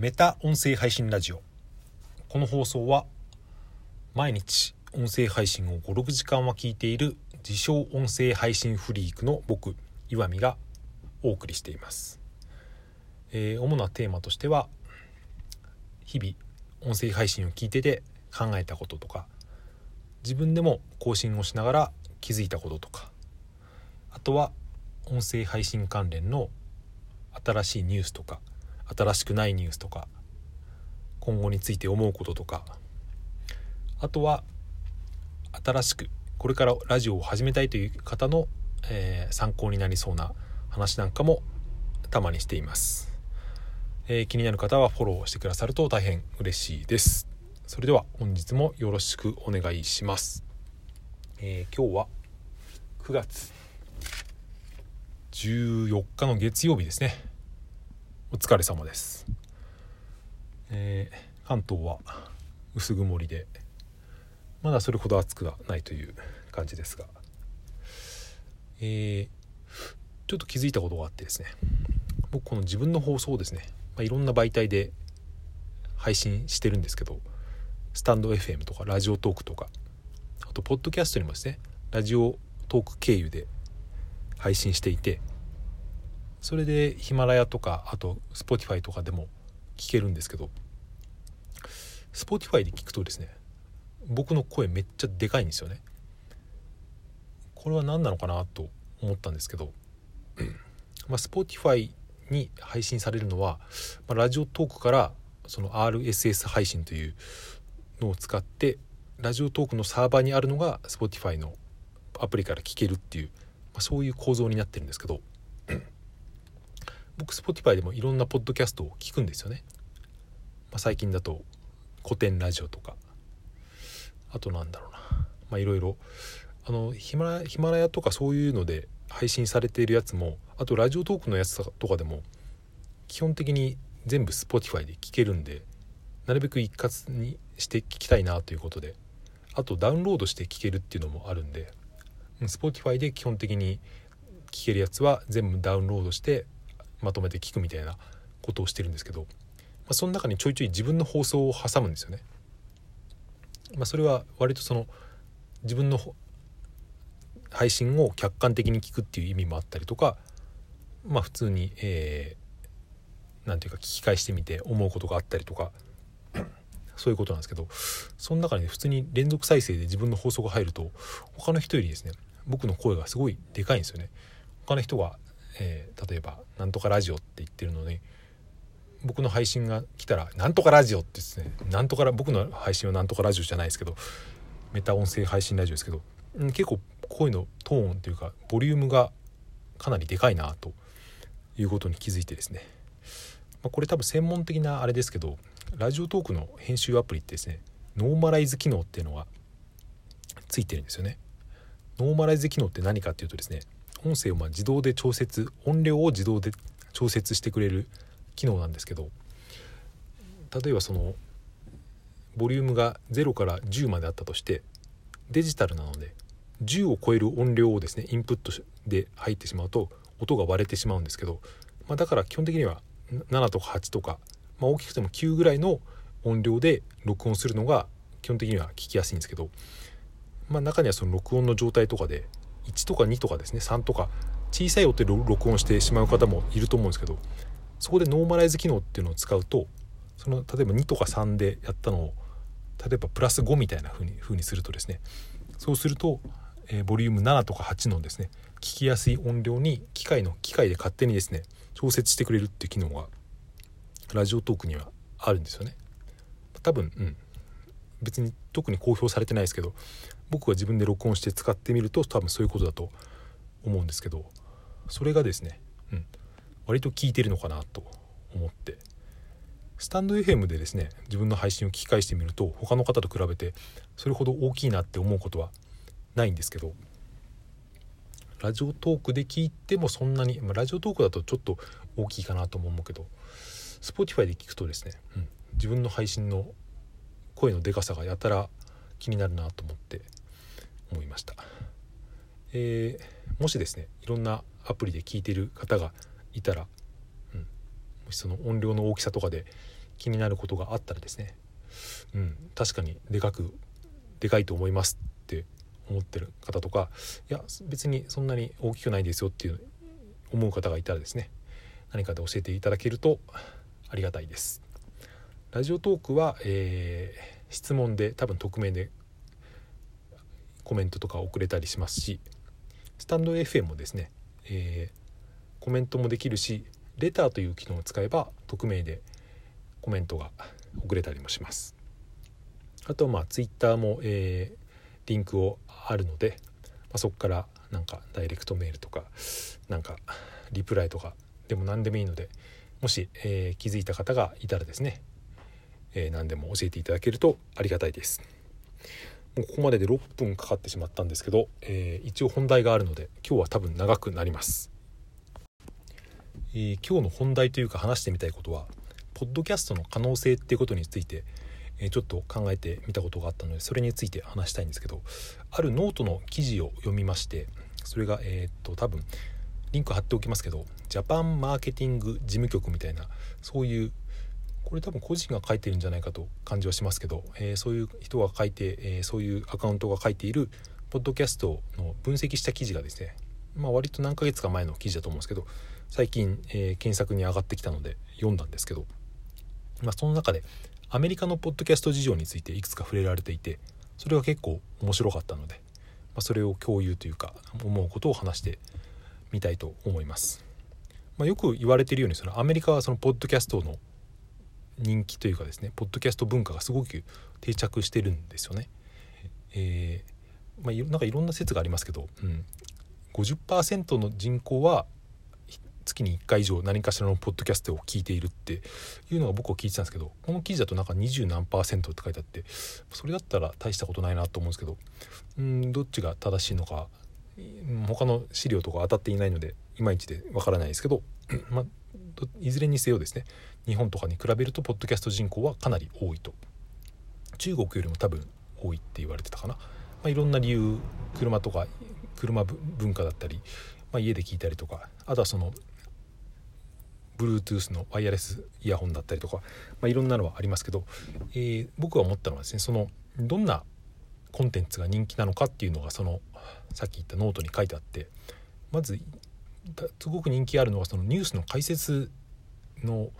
メタ音声配信ラジオ。この放送は毎日音声配信を56時間は聞いている自称音声配信フリークの僕岩見がお送りしています、えー主なテーマとしては日々音声配信を聞いてて考えたこととか自分でも更新をしながら気づいたこととかあとは音声配信関連の新しいニュースとか新しくないニュースとか今後について思うこととか。あとは新しくこれからラジオを始めたいという方の、えー参考になりそうな話なんかもたまにしています、えー気になる方はフォローしてくださると大変嬉しいです。それでは本日もよろしくお願いします、えー今日は9月14日の月曜日ですね。お疲れ様です、えー関東は薄曇りでまだそれほど暑くはないという感じですが。えーちょっと気づいたことがあってですね。僕この自分の放送をですね、まあ、いろんな媒体で配信してるんですけどスタンド FM とかラジオトークとかあとポッドキャストにもですねラジオトーク経由で配信していてそれでヒマラヤとかあと Spotify とかでも聞けるんですけど Spotify で聞くとですね僕の声めっちゃでかいんですよね。これは何なのかなと思ったんですけど、まあ、Spotify に配信されるのは、まあ、ラジオトークからその RSS 配信というのを使ってラジオトークのサーバーにあるのが Spotify のアプリから聞けるっていう、まあ、そういう構造になってるんですけど僕 Spotify でもいろんなポッドキャストを聞くんですよね、まあ、最近だと古典ラジオとか。あとなんだろうな。まあいろいろ。あのヒマラヤヒマラヤとかそういうので配信されているやつもあとラジオトークのやつとかでも基本的に全部 Spotify で聞けるんでなるべく一括にして聞きたいなということであとダウンロードして聞けるっていうのもあるんで Spotify で基本的に聞けるやつは全部ダウンロードしてまとめて聞くみたいなことをしてるんですけど、まあ、その中にちょいちょい自分の放送を挟むんですよね。まあ、それは割とその自分の配信を客観的に聞くっていう意味もあったりとかまあ普通にえーなんていうか聞き返してみて思うことがあったりとかそういうことなんですけどその中にね普通に連続再生で自分の放送が入ると他の人よりですね僕の声がすごいでかいんですよね。他の人が、えー例えば「なんとかラジオ」って言ってるのに僕の配信が来たら「なんとかラジオ」ってですねなんとか僕の配信はなんとかラジオじゃないですけどメタ音声配信ラジオですけど、うん結構声のトーンというかボリュームがかなりでかいなということに気づいてですね、まあ、これ多分専門的なあれですけど Radiotalk の編集アプリってですねノーマライズ機能っていうのがついてるんですよね。ノーマライズ機能って何かっていうとですね音声をま自動で調節音量を自動で調節してくれる機能なんですけど例えばそのボリュームが0から10まであったとしてデジタルなので10を超える音量をですねインプットで入ってしまうと音が割れてしまうんですけど、まあ、だから基本的には7とか8とか、まあ、大きくても9ぐらいの音量で録音するのが基本的には聞きやすいんですけど、まあ、中にはその録音の状態とかで1とか2とかですね3とか小さい音で録音してしまう方もいると思うんですけどそこでノーマライズ機能っていうのを使うとその例えば2とか3でやったのを例えばプラス5みたいな風に風にするとですねそうすると、えーボリューム7とか8のですね聞きやすい音量に機械の機械で勝手にですね調節してくれるっていう機能がラジオトークにはあるんですよね。多分、うん、別に特に公表されてないですけど僕が自分で録音して使ってみると多分そういうことだと思うんですけどそれがですね、うん、割と効いてるのかなと思って。スタンド FM でですね自分の配信を聞き返してみると他の方と比べてそれほど大きいなって思うことはないんですけどラジオトークで聞いてもそんなに、まあ、ラジオトークだとちょっと大きいかなと思うけど Spotify で聞くとですね、うん、自分の配信の声のでかさがやたら気になるなと思って思いました、えーもしですねいろんなアプリで聞いてる方がいたら、うん、もしその音量の大きさとかで気になることがあったらですねうん確かにでかくでかいと思いますって思ってる方とかいや別にそんなに大きくないですよっていう思う方がいたらですね何かで教えていただけるとありがたいです。ラジオトークは、えー、質問で多分匿名でコメントとか送れたりしますしスタンド FM もですね、えー、コメントもできるしレターという機能を使えば匿名でコメントが送れたりもします。あとはまあ Twitter も、えー、リンクをあるので、まあ、そこからなんかダイレクトメールとかなんかリプライとかでも何でもいいのでもし、えー、気づいた方がいたらですね、えー、何でも教えていただけるとありがたいです。ここまでで6分かかってしまったんですけど、えー、一応本題があるので今日は多分長くなります、え今日の本題というか話してみたいことはポッドキャストの可能性っていうことについてえちょっと考えてみたことがあったのでそれについて話したいんですけどあるノートの記事を読みましてそれがえっと多分リンク貼っておきますけどジャパンマーケティング事務局みたいなそういうこれ多分個人が書いてるんじゃないかと感じはしますけど、えー、そういう人が書いて、えー、そういうアカウントが書いているポッドキャストの分析した記事がですね、まあ、割と何ヶ月か前の記事だと思うんですけど最近、えー、検索に上がってきたので読んだんですけど、まあ、その中でアメリカのポッドキャスト事情についていくつか触れられていてそれは結構面白かったので、まあ、それを共有というか思うことを話してみたいと思います。まあ、よく言われているようにそのアメリカはそのポッドキャストの人気というかですねポッドキャスト文化がすごく定着してるんですよね。えーまあ、なんかいろんな説がありますけど、うん、50%の人口は月に1回以上何かしらのポッドキャストを聞いているっていうのが僕は聞いてたんですけどこの記事だとなんか20何パーセントって書いてあってそれだったら大したことないなと思うんですけどうんどっちが正しいのか他の資料とか当たっていないのでいまいちでわからないですけど、まあ、いずれにせよですね日本とかに比べるとポッドキャスト人口はかなり多いと。中国よりも多分多いって言われてたかな、まあ、いろんな理由車とか車文化だったり、まあ、家で聞いたりとかあとはその Bluetooth のワイヤレスイヤホンだったりとか、まあ、いろんなのはありますけど、えー、僕が思ったのはですねそのどんなコンテンツが人気なのかっていうのがそのさっき言ったノートに書いてあってまずすごく人気あるのはそのニュースの解説の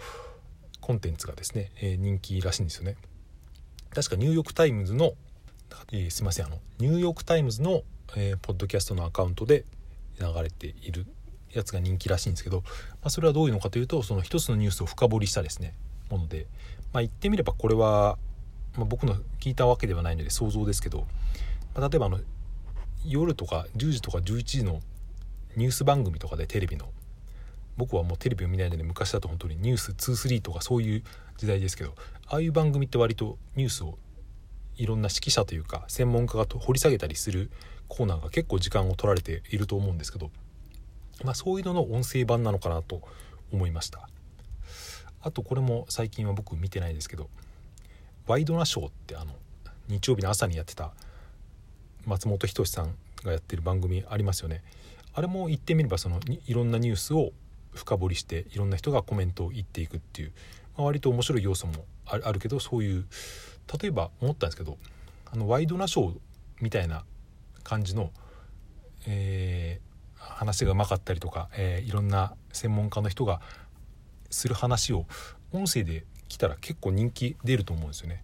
コンテンツがですね、えー、人気らしいんですよね。確かニューヨーク・タイムズの、えー、すいませんあのニューヨーク・タイムズの、えー、ポッドキャストのアカウントで流れているやつが人気らしいんですけど、まあ、それはどういうのかというとその一つのニュースを深掘りしたですねもので、まあ、言ってみればこれは、まあ、僕の聞いたわけではないので想像ですけど、まあ、例えばあの夜とか10時とか11時のニュース番組とかでテレビの。僕はもうテレビを見ないので昔だと本当に「ニュース23」とかそういう時代ですけどああいう番組って割とニュースをいろんな指揮者というか専門家が掘り下げたりするコーナーが結構時間を取られていると思うんですけどまあ、そういうのの音声版なのかなと思いました。あとこれも最近は僕見てないですけど「ワイドナショー」ってあの日曜日の朝にやってた松本人志さんがやってる番組ありますよね。あれも言ってみればそのいろんなニュースを深掘りしていろんな人がコメントを言っていくっていう、まあ、割と面白い要素もあるけどそういう例えば思ったんですけどあのワイドナショーみたいな感じの、え話がうまかったりとか、えー、いろんな専門家の人がする話を音声で来たら結構人気出ると思うんですよね。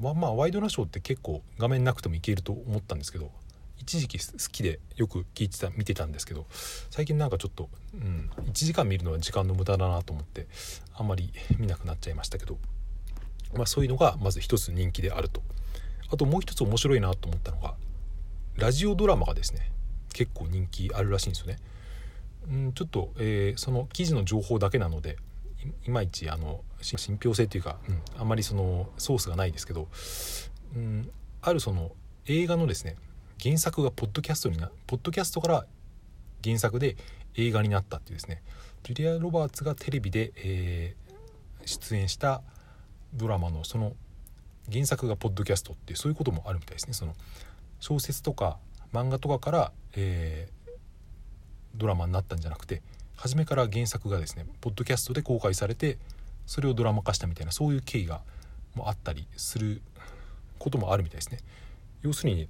まあまあワイドナショーって結構画面なくてもいけると思ったんですけど一時期好きでよく聞いてた見てたんですけど最近なんかちょっと、うん、1時間見るのは時間の無駄だなと思ってあんまり見なくなっちゃいましたけど、まあ、そういうのがまず一つ人気であるとあともう一つ面白いなと思ったのがラジオドラマがですね結構人気あるらしいんですよね。うんちょっと、えー、その記事の情報だけなのでいまいちあの信憑性というか、うん、あんまりそのソースがないですけど、うん、あるその映画のですね原作がポッドキャストになポッドキャストから原作で映画になったっていうですねジュリア・ロバーツがテレビで、えー、出演したドラマのその原作がポッドキャストってそういうこともあるみたいですねその小説とか漫画とかから、えー、ドラマになったんじゃなくて初めから原作がですねポッドキャストで公開されてそれをドラマ化したみたいなそういう経緯があったりすることもあるみたいですね。要するに、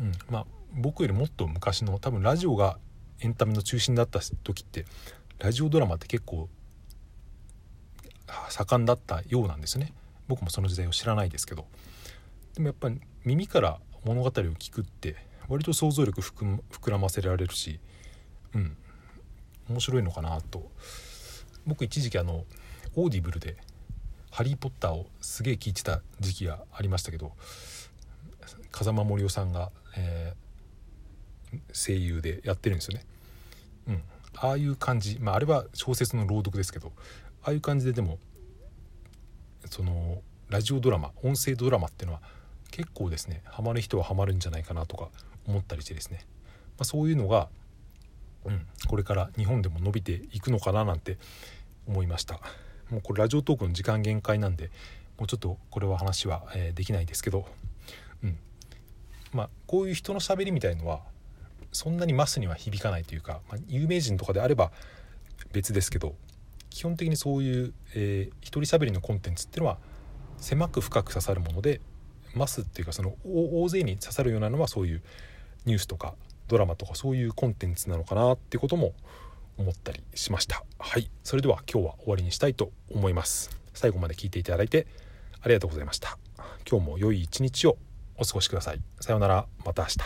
うん。まあ、僕よりもっと昔の多分ラジオがエンタメの中心だった時ってラジオドラマって結構盛んだったようなんですね。僕もその時代を知らないですけど。でもやっぱり耳から物語を聞くって割と想像力膨らませられるしうん。面白いのかなと。僕一時期あの Audible で「ハリー・ポッター」をすげえ聞いてた時期がありましたけど風間森夫さんが、えー、声優でやってるんですよね。うん、ああいう感じ、まあ、あれは小説の朗読ですけどああいう感じででもそのラジオドラマ音声ドラマっていうのは結構ですねハマる人はハマるんじゃないかなとか思ったりしてですね、まあ、そういうのが、うん、これから日本でも伸びていくのかななんて思いました。もうこれラジオトークの時間限界なんでもうちょっとこれは話は、えー、できないですけど、うん、まあこういう人のしゃべりみたいのはそんなにマスには響かないというか、まあ、有名人とかであれば別ですけど基本的にそういう、えー、一人しゃべりのコンテンツっていうのは狭く深く刺さるものでマスっていうかその大勢に刺さるようなのはそういうニュースとかドラマとかそういうコンテンツなのかなってことも思ったりしました。はい。それでは今日は終わりにしたいと思います。最後まで聞いていただいてありがとうございました。今日も良い一日を。お過ごしください。さようなら。また明日。